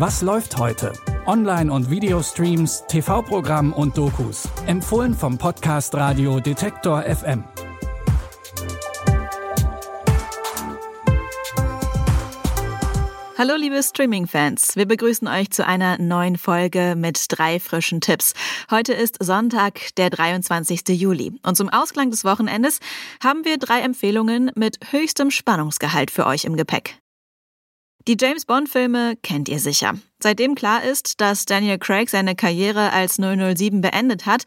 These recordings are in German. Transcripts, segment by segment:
Was läuft heute? Online- und Videostreams, TV-Programm und Dokus. Empfohlen vom Podcast Radio Detektor FM. Hallo liebe Streaming-Fans, wir begrüßen euch zu einer neuen Folge mit drei frischen Tipps. Heute ist Sonntag, der 23. Juli und zum Ausklang des Wochenendes haben wir drei Empfehlungen mit höchstem Spannungsgehalt für euch im Gepäck. Die James Bond-Filme kennt ihr sicher. Seitdem klar ist, dass Daniel Craig seine Karriere als 007 beendet hat,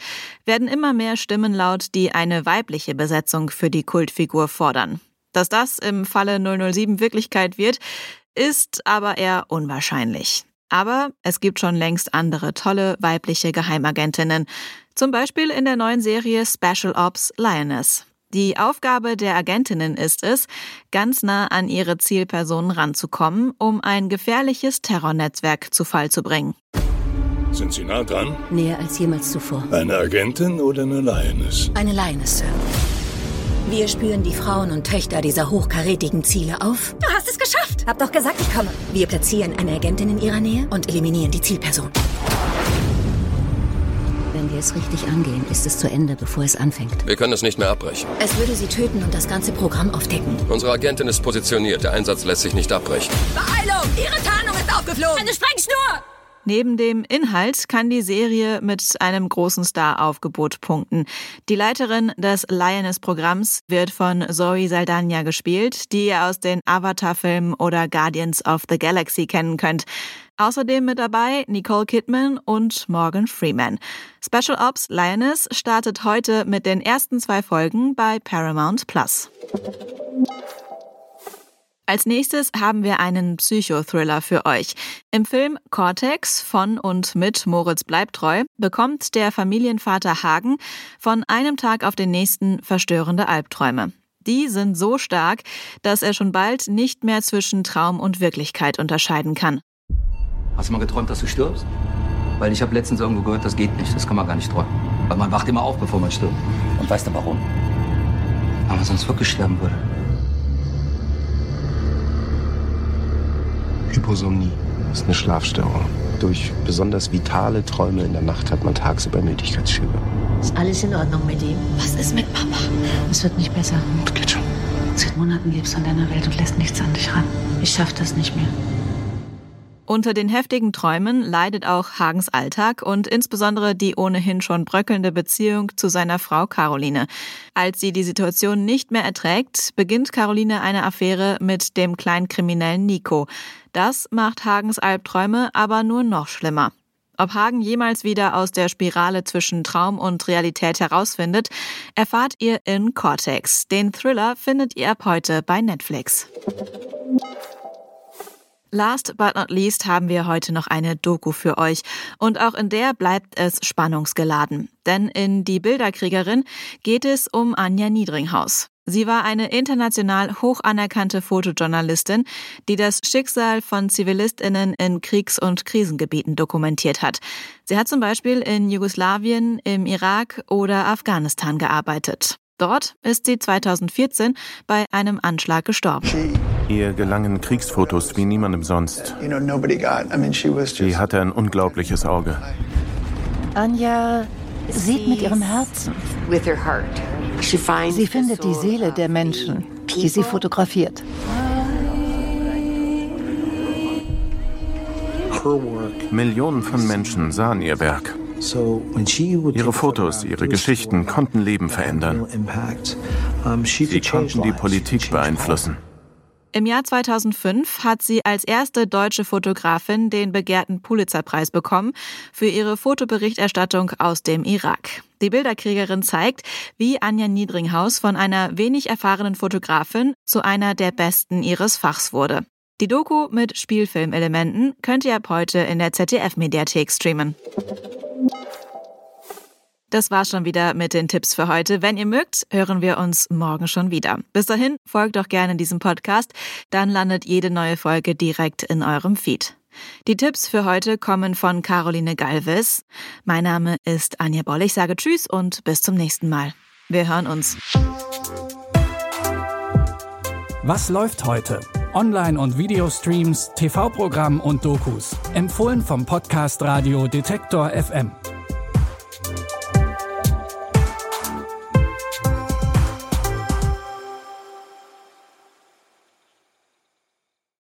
werden immer mehr Stimmen laut, die eine weibliche Besetzung für die Kultfigur fordern. Dass das im Falle 007 Wirklichkeit wird, ist aber eher unwahrscheinlich. Aber es gibt schon längst andere tolle weibliche Geheimagentinnen. Zum Beispiel in der neuen Serie Special Ops Lioness. Die Aufgabe der Agentinnen ist es, ganz nah an ihre Zielpersonen ranzukommen, um ein gefährliches Terrornetzwerk zu Fall zu bringen. Sind Sie nah dran? Näher als jemals zuvor. Eine Agentin oder eine Lioness? Eine Lioness, Sir. Wir spüren die Frauen und Töchter dieser hochkarätigen Ziele auf. Du hast es geschafft! Hab doch gesagt, ich komme. Wir platzieren eine Agentin in ihrer Nähe und eliminieren die Zielperson. Wenn wir es richtig angehen, ist es zu Ende, bevor es anfängt. Wir können es nicht mehr abbrechen. Es würde sie töten und das ganze Programm aufdecken. Unsere Agentin ist positioniert. Der Einsatz lässt sich nicht abbrechen. Beeilung! Ihre Tarnung ist aufgeflogen! Eine Sprengschnur! Neben dem Inhalt kann die Serie mit einem großen Star-Aufgebot punkten. Die Leiterin des Lioness-Programms wird von Zoe Saldana gespielt, die ihr aus den Avatar-Filmen oder Guardians of the Galaxy kennen könnt. Außerdem mit dabei Nicole Kidman und Morgan Freeman. Special Ops Lioness startet heute mit den ersten zwei Folgen bei Paramount Plus. Als nächstes haben wir einen Psychothriller für euch. Im Film Cortex von und mit Moritz Bleibtreu bekommt der Familienvater Hagen von einem Tag auf den nächsten verstörende Albträume. Die sind so stark, dass er schon bald nicht mehr zwischen Traum und Wirklichkeit unterscheiden kann. Hast du mal geträumt, dass du stirbst? Weil ich habe letztens irgendwo gehört, das geht nicht, das kann man gar nicht träumen. Weil man wacht immer auf, bevor man stirbt. Und weißt du warum? Weil man sonst wirklich sterben würde. Hyposomnie ist eine Schlafstörung. Durch besonders vitale Träume in der Nacht hat man tagsüber Müdigkeitsschübe. Ist alles in Ordnung mit ihm? Was ist mit Papa? Es wird nicht besser. Das geht schon. Seit Monaten lebst du an deiner Welt und lässt nichts an dich ran. Ich schaff das nicht mehr. Unter den heftigen Träumen leidet auch Hagens Alltag und insbesondere die ohnehin schon bröckelnde Beziehung zu seiner Frau Caroline. Als sie die Situation nicht mehr erträgt, beginnt Caroline eine Affäre mit dem Kleinkriminellen Nico. Das macht Hagens Albträume aber nur noch schlimmer. Ob Hagen jemals wieder aus der Spirale zwischen Traum und Realität herausfindet, erfahrt ihr in Cortex. Den Thriller findet ihr ab heute bei Netflix. Last but not least haben wir heute noch eine Doku für euch. Und auch in der bleibt es spannungsgeladen. Denn in Die Bilderkriegerin geht es um Anja Niedringhaus. Sie war eine international hoch anerkannte Fotojournalistin, die das Schicksal von Zivilistinnen in Kriegs- und Krisengebieten dokumentiert hat. Sie hat zum Beispiel in Jugoslawien, im Irak oder Afghanistan gearbeitet. Dort ist sie 2014 bei einem Anschlag gestorben. Ihr gelangen Kriegsfotos wie niemandem sonst. Sie hatte ein unglaubliches Auge. Anja sieht mit ihrem Herzen. Sie findet die Seele der Menschen, die sie fotografiert. Millionen von Menschen sahen ihr Werk. Ihre Fotos, ihre Geschichten konnten Leben verändern. Sie konnten die Politik beeinflussen. Im Jahr 2005 hat sie als erste deutsche Fotografin den begehrten Pulitzerpreis bekommen für ihre Fotoberichterstattung aus dem Irak. Die Bilderkriegerin zeigt, wie Anja Niedringhaus von einer wenig erfahrenen Fotografin zu einer der besten ihres Fachs wurde. Die Doku mit Spielfilmelementen könnt ihr ab heute in der ZDF-Mediathek streamen. Das war's schon wieder mit den Tipps für heute. Wenn ihr mögt, hören wir uns morgen schon wieder. Bis dahin, folgt doch gerne diesem Podcast, dann landet jede neue Folge direkt in eurem Feed. Die Tipps für heute kommen von Caroline Galvis. Mein Name ist Anja Boll. Ich sage Tschüss und bis zum nächsten Mal. Wir hören uns. Was läuft heute? Online- und Videostreams, TV-Programm und Dokus. Empfohlen vom Podcast Radio Detektor FM.